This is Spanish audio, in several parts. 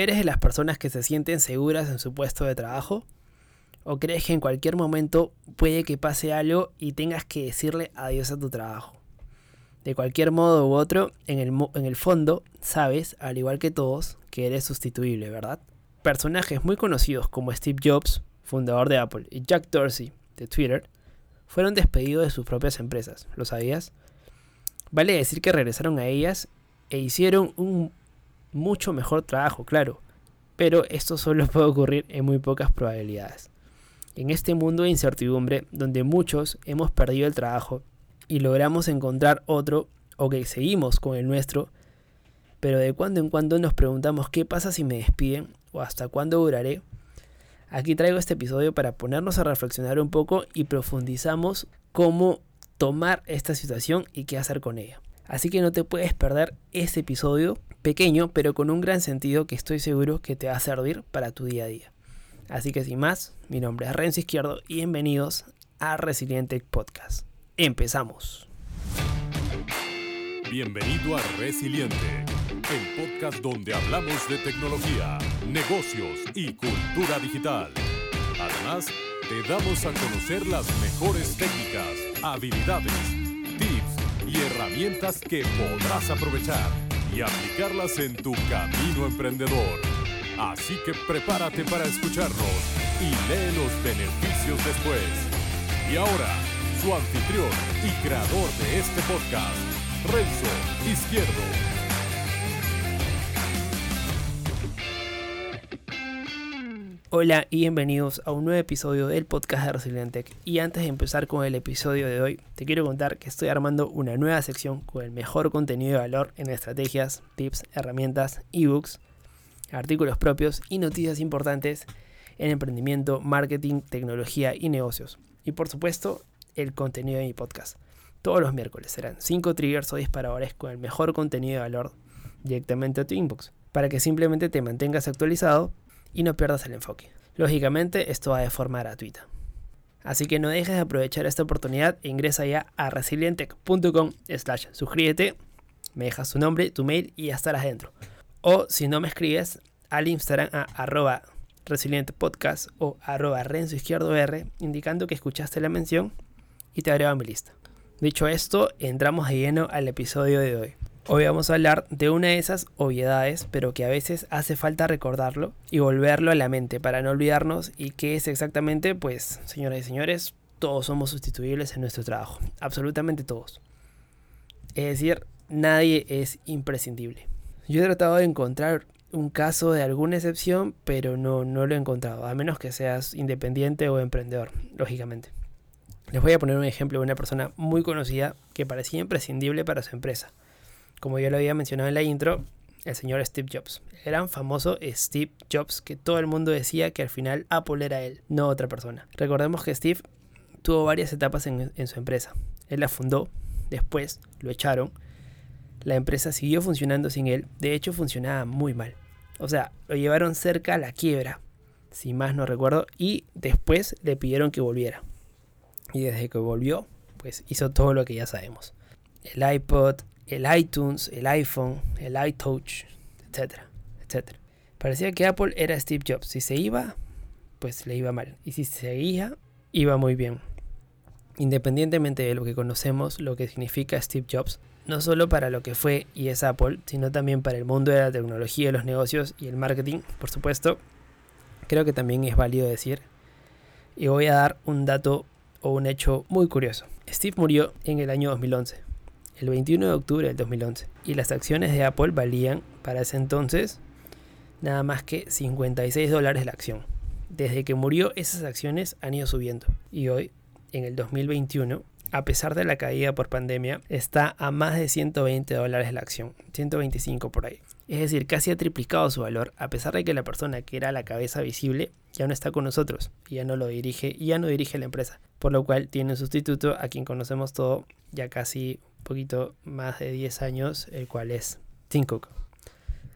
¿Eres de las personas que se sienten seguras en su puesto de trabajo? ¿O crees que en cualquier momento puede que pase algo y tengas que decirle adiós a tu trabajo? De cualquier modo u otro, en el, en el fondo, sabes, al igual que todos, que eres sustituible, ¿verdad? Personajes muy conocidos como Steve Jobs, fundador de Apple, y Jack Dorsey, de Twitter, fueron despedidos de sus propias empresas. ¿Lo sabías? Vale decir que regresaron a ellas e hicieron un mucho mejor trabajo, claro, pero esto solo puede ocurrir en muy pocas probabilidades. En este mundo de incertidumbre, donde muchos hemos perdido el trabajo y logramos encontrar otro, o que seguimos con el nuestro, pero de cuando en cuando nos preguntamos qué pasa si me despiden o hasta cuándo duraré, aquí traigo este episodio para ponernos a reflexionar un poco y profundizamos cómo tomar esta situación y qué hacer con ella. Así que no te puedes perder este episodio pequeño, pero con un gran sentido que estoy seguro que te va a servir para tu día a día. Así que sin más, mi nombre es Renzo Izquierdo y bienvenidos a Resiliente Podcast. Empezamos. Bienvenido a Resiliente, el podcast donde hablamos de tecnología, negocios y cultura digital. Además, te damos a conocer las mejores técnicas, habilidades, y herramientas que podrás aprovechar y aplicarlas en tu camino emprendedor. Así que prepárate para escucharnos y lee los beneficios después. Y ahora, su anfitrión y creador de este podcast, Renzo Izquierdo. Hola y bienvenidos a un nuevo episodio del podcast de Resilientec. Y antes de empezar con el episodio de hoy, te quiero contar que estoy armando una nueva sección con el mejor contenido de valor en estrategias, tips, herramientas, ebooks, artículos propios y noticias importantes en emprendimiento, marketing, tecnología y negocios. Y por supuesto, el contenido de mi podcast. Todos los miércoles serán 5 triggers o disparadores con el mejor contenido de valor directamente a tu inbox, para que simplemente te mantengas actualizado y no pierdas el enfoque. Lógicamente, esto va de forma gratuita. Así que no dejes de aprovechar esta oportunidad e ingresa ya a resilientec.com slash suscríbete, me dejas tu nombre, tu mail y ya estarás dentro. O si no me escribes, al Instagram a arroba resilientepodcast o arroba renzo izquierdo R, indicando que escuchaste la mención y te agrego a mi lista. Dicho esto, entramos de lleno al episodio de hoy. Hoy vamos a hablar de una de esas obviedades, pero que a veces hace falta recordarlo y volverlo a la mente para no olvidarnos y que es exactamente, pues, señoras y señores, todos somos sustituibles en nuestro trabajo, absolutamente todos. Es decir, nadie es imprescindible. Yo he tratado de encontrar un caso de alguna excepción, pero no, no lo he encontrado, a menos que seas independiente o emprendedor, lógicamente. Les voy a poner un ejemplo de una persona muy conocida que parecía imprescindible para su empresa como ya lo había mencionado en la intro, el señor Steve Jobs. El gran famoso Steve Jobs, que todo el mundo decía que al final Apple era él, no otra persona. Recordemos que Steve tuvo varias etapas en, en su empresa. Él la fundó, después lo echaron, la empresa siguió funcionando sin él, de hecho funcionaba muy mal. O sea, lo llevaron cerca a la quiebra, si más no recuerdo, y después le pidieron que volviera. Y desde que volvió, pues hizo todo lo que ya sabemos. El iPod, el iTunes, el iPhone, el iTouch, etcétera, etcétera. Parecía que Apple era Steve Jobs. Si se iba, pues le iba mal. Y si seguía, iba muy bien. Independientemente de lo que conocemos, lo que significa Steve Jobs, no solo para lo que fue y es Apple, sino también para el mundo de la tecnología, los negocios y el marketing, por supuesto, creo que también es válido decir. Y voy a dar un dato o un hecho muy curioso. Steve murió en el año 2011 el 21 de octubre del 2011 y las acciones de Apple valían para ese entonces nada más que 56 dólares la acción. Desde que murió esas acciones han ido subiendo y hoy, en el 2021, a pesar de la caída por pandemia, está a más de 120 dólares la acción, 125 por ahí. Es decir, casi ha triplicado su valor, a pesar de que la persona que era la cabeza visible ya no está con nosotros, ya no lo dirige, ya no dirige la empresa, por lo cual tiene un sustituto a quien conocemos todo ya casi poquito más de 10 años, el cual es Tim Cook.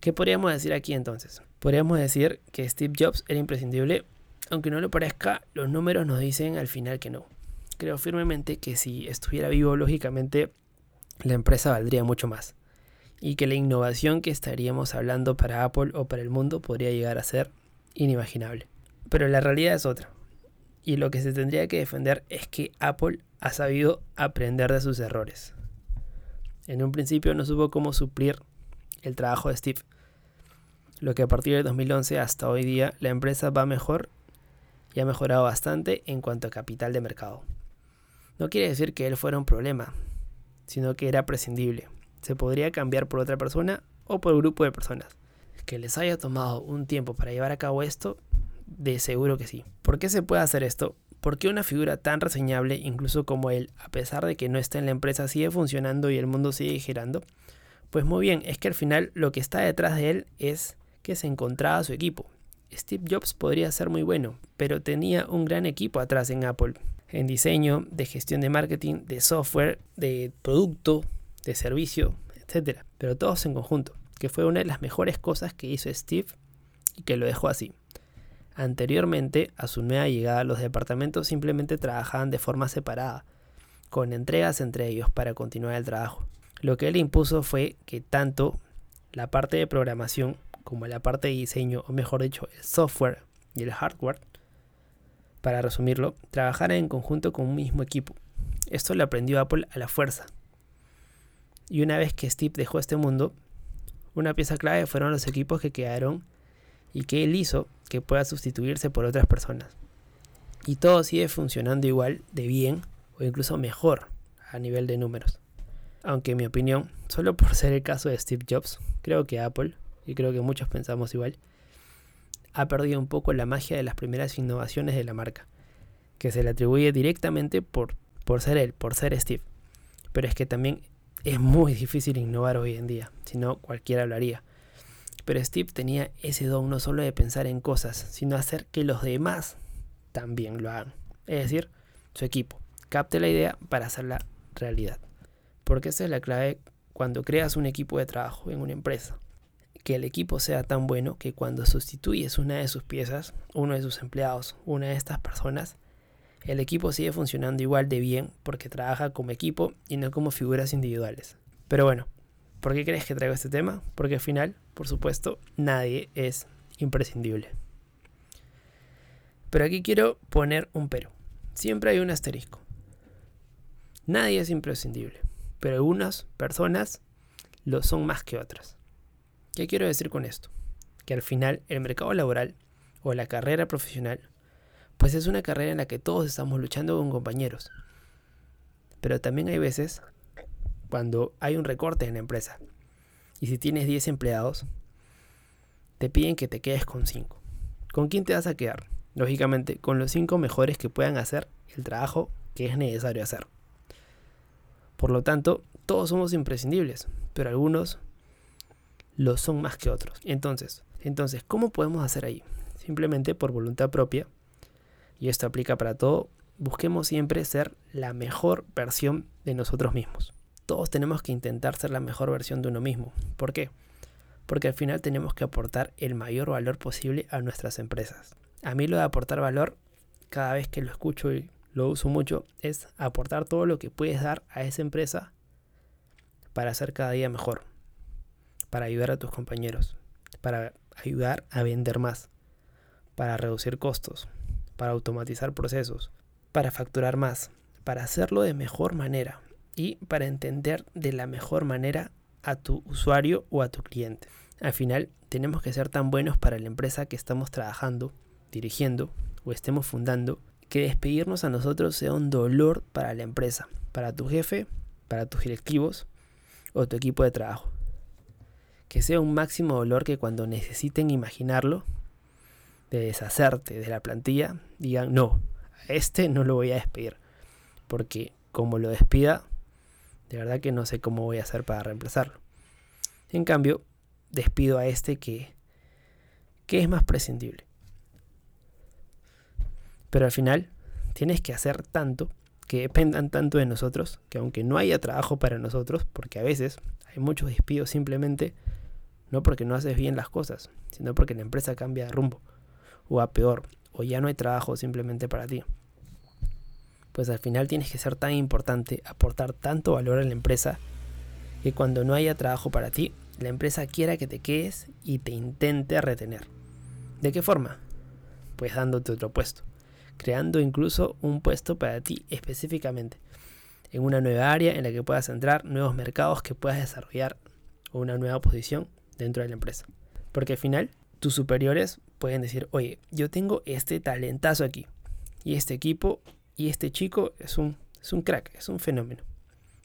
¿Qué podríamos decir aquí entonces? Podríamos decir que Steve Jobs era imprescindible, aunque no lo parezca, los números nos dicen al final que no. Creo firmemente que si estuviera vivo, lógicamente, la empresa valdría mucho más. y que la innovación que estaríamos hablando para Apple o para el mundo podría llegar a ser inimaginable. Pero la realidad es otra. Y lo que se tendría que defender es que Apple ha sabido aprender de sus errores. En un principio no supo cómo suplir el trabajo de Steve, lo que a partir de 2011 hasta hoy día la empresa va mejor y ha mejorado bastante en cuanto a capital de mercado. No quiere decir que él fuera un problema, sino que era prescindible. Se podría cambiar por otra persona o por un grupo de personas. Que les haya tomado un tiempo para llevar a cabo esto, de seguro que sí. ¿Por qué se puede hacer esto? ¿Por qué una figura tan reseñable, incluso como él, a pesar de que no está en la empresa, sigue funcionando y el mundo sigue girando? Pues muy bien, es que al final lo que está detrás de él es que se encontraba su equipo. Steve Jobs podría ser muy bueno, pero tenía un gran equipo atrás en Apple, en diseño, de gestión de marketing, de software, de producto, de servicio, etc. Pero todos en conjunto, que fue una de las mejores cosas que hizo Steve y que lo dejó así. Anteriormente a su nueva llegada, los departamentos simplemente trabajaban de forma separada, con entregas entre ellos para continuar el trabajo. Lo que él impuso fue que tanto la parte de programación como la parte de diseño, o mejor dicho, el software y el hardware, para resumirlo, trabajaran en conjunto con un mismo equipo. Esto lo aprendió Apple a la fuerza. Y una vez que Steve dejó este mundo, una pieza clave fueron los equipos que quedaron y que él hizo que pueda sustituirse por otras personas. Y todo sigue funcionando igual de bien o incluso mejor a nivel de números. Aunque en mi opinión, solo por ser el caso de Steve Jobs, creo que Apple, y creo que muchos pensamos igual, ha perdido un poco la magia de las primeras innovaciones de la marca, que se le atribuye directamente por, por ser él, por ser Steve. Pero es que también es muy difícil innovar hoy en día, si no cualquiera hablaría. Pero Steve tenía ese don no solo de pensar en cosas, sino hacer que los demás también lo hagan. Es decir, su equipo capte la idea para hacerla realidad. Porque esa es la clave cuando creas un equipo de trabajo en una empresa. Que el equipo sea tan bueno que cuando sustituyes una de sus piezas, uno de sus empleados, una de estas personas, el equipo sigue funcionando igual de bien porque trabaja como equipo y no como figuras individuales. Pero bueno, ¿por qué crees que traigo este tema? Porque al final, por supuesto, nadie es imprescindible. Pero aquí quiero poner un pero. Siempre hay un asterisco. Nadie es imprescindible pero algunas personas lo son más que otras. ¿Qué quiero decir con esto? Que al final el mercado laboral o la carrera profesional, pues es una carrera en la que todos estamos luchando con compañeros. Pero también hay veces cuando hay un recorte en la empresa y si tienes 10 empleados, te piden que te quedes con 5. ¿Con quién te vas a quedar? Lógicamente, con los 5 mejores que puedan hacer el trabajo que es necesario hacer. Por lo tanto, todos somos imprescindibles, pero algunos lo son más que otros. Entonces, entonces, ¿cómo podemos hacer ahí? Simplemente por voluntad propia, y esto aplica para todo, busquemos siempre ser la mejor versión de nosotros mismos. Todos tenemos que intentar ser la mejor versión de uno mismo. ¿Por qué? Porque al final tenemos que aportar el mayor valor posible a nuestras empresas. A mí lo de aportar valor, cada vez que lo escucho y lo uso mucho, es aportar todo lo que puedes dar a esa empresa para hacer cada día mejor, para ayudar a tus compañeros, para ayudar a vender más, para reducir costos, para automatizar procesos, para facturar más, para hacerlo de mejor manera y para entender de la mejor manera a tu usuario o a tu cliente. Al final, tenemos que ser tan buenos para la empresa que estamos trabajando, dirigiendo o estemos fundando que despedirnos a nosotros sea un dolor para la empresa, para tu jefe, para tus directivos o tu equipo de trabajo. Que sea un máximo dolor que cuando necesiten imaginarlo, de deshacerte de la plantilla, digan, no, a este no lo voy a despedir. Porque como lo despida, de verdad que no sé cómo voy a hacer para reemplazarlo. En cambio, despido a este que, que es más prescindible. Pero al final tienes que hacer tanto, que dependan tanto de nosotros, que aunque no haya trabajo para nosotros, porque a veces hay muchos despidos simplemente no porque no haces bien las cosas, sino porque la empresa cambia de rumbo, o a peor, o ya no hay trabajo simplemente para ti. Pues al final tienes que ser tan importante, aportar tanto valor a la empresa, que cuando no haya trabajo para ti, la empresa quiera que te quedes y te intente retener. ¿De qué forma? Pues dándote otro puesto, creando incluso un puesto para ti específicamente, en una nueva área en la que puedas entrar, nuevos mercados que puedas desarrollar o una nueva posición dentro de la empresa. Porque al final, tus superiores pueden decir, oye, yo tengo este talentazo aquí, y este equipo, y este chico es un, es un crack, es un fenómeno,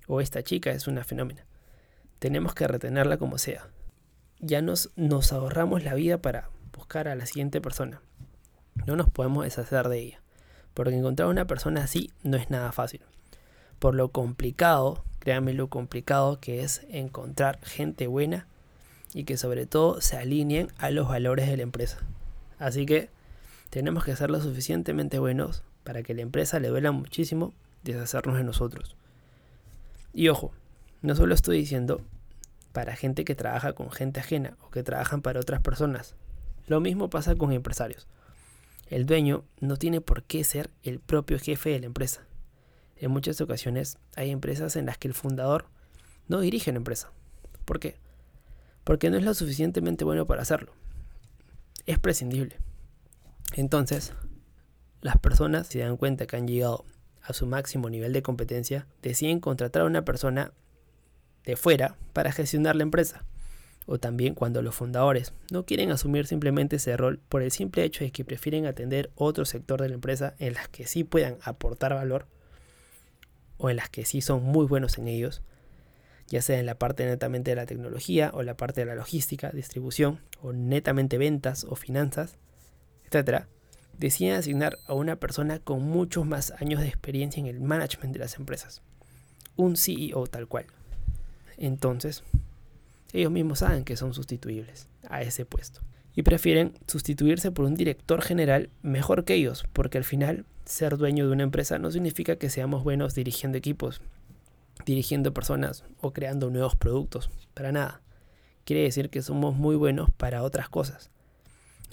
o esta chica es una fenómena tenemos que retenerla como sea. Ya nos, nos ahorramos la vida para buscar a la siguiente persona. No nos podemos deshacer de ella. Porque encontrar una persona así no es nada fácil. Por lo complicado, créanme lo complicado que es encontrar gente buena y que sobre todo se alineen a los valores de la empresa. Así que tenemos que ser lo suficientemente buenos para que la empresa le duela muchísimo deshacernos de nosotros. Y ojo, no solo estoy diciendo para gente que trabaja con gente ajena o que trabajan para otras personas. Lo mismo pasa con empresarios. El dueño no tiene por qué ser el propio jefe de la empresa. En muchas ocasiones hay empresas en las que el fundador no dirige la empresa. ¿Por qué? Porque no es lo suficientemente bueno para hacerlo. Es prescindible. Entonces, las personas se dan cuenta que han llegado a su máximo nivel de competencia, deciden contratar a una persona de fuera para gestionar la empresa. O también cuando los fundadores no quieren asumir simplemente ese rol por el simple hecho de que prefieren atender otro sector de la empresa en las que sí puedan aportar valor o en las que sí son muy buenos en ellos, ya sea en la parte netamente de la tecnología o la parte de la logística, distribución o netamente ventas o finanzas, etc., deciden asignar a una persona con muchos más años de experiencia en el management de las empresas, un CEO tal cual. Entonces, ellos mismos saben que son sustituibles a ese puesto. Y prefieren sustituirse por un director general mejor que ellos, porque al final ser dueño de una empresa no significa que seamos buenos dirigiendo equipos, dirigiendo personas o creando nuevos productos. Para nada. Quiere decir que somos muy buenos para otras cosas.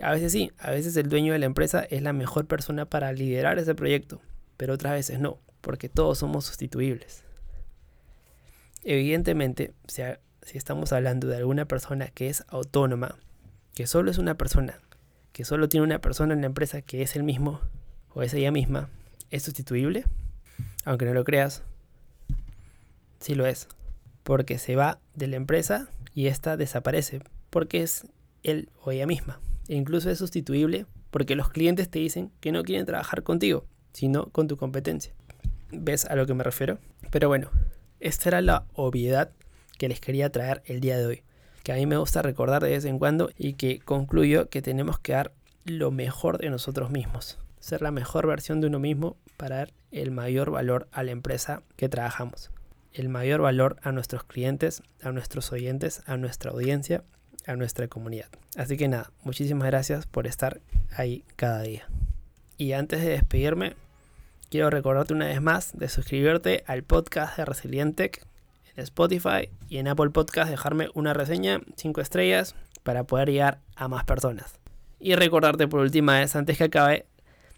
A veces sí, a veces el dueño de la empresa es la mejor persona para liderar ese proyecto, pero otras veces no, porque todos somos sustituibles. Evidentemente, si, estamos hablando de alguna persona que es autónoma, que solo es una persona, que solo tiene una persona en la empresa que es el mismo o es ella misma, ¿es sustituible? Aunque no lo creas, sí lo es. Porque se va de la empresa y ésta desaparece, porque es él o ella misma. E incluso es sustituible porque los clientes te dicen que no quieren trabajar contigo, sino con tu competencia. ¿Ves a lo que me refiero? Pero bueno, esta era la obviedad que les quería traer el día de hoy, que a mí me gusta recordar de vez en cuando y que concluyo que tenemos que dar lo mejor de nosotros mismos, ser la mejor versión de uno mismo para dar el mayor valor a la empresa que trabajamos, el mayor valor a nuestros clientes, a nuestros oyentes, a nuestra audiencia, a nuestra comunidad. Así que nada, muchísimas gracias por estar ahí cada día. Y antes de despedirme, quiero recordarte una vez más de suscribirte al podcast de Resilientec en Spotify y en Apple Podcast dejarme una reseña 5 estrellas para poder llegar a más personas. Y recordarte por última vez antes que acabe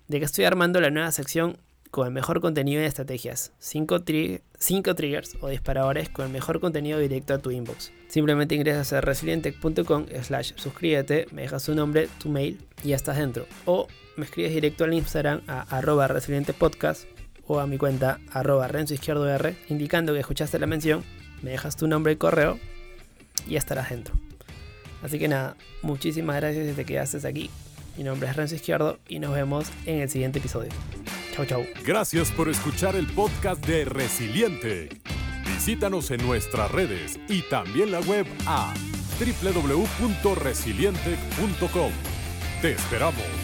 de que estoy armando la nueva sección con el mejor contenido de estrategias. 5 triggers o disparadores con el mejor contenido directo a tu inbox. Simplemente ingresas a resilientech.com slash suscríbete, me dejas tu nombre, tu mail y ya estás dentro. O me escribes directo al Instagram a arroba resilientepodcast o a mi cuenta arroba renzo izquierdo indicando que escuchaste la mención, me dejas tu nombre y correo y estarás dentro. Así que nada, muchísimas gracias si te quedaste aquí. Mi nombre es Renzo Izquierdo y nos vemos en el siguiente episodio. Chau, chau. Gracias por escuchar el podcast de Resiliente. Visítanos en nuestras redes y también la web a www.resiliente.com. Te esperamos.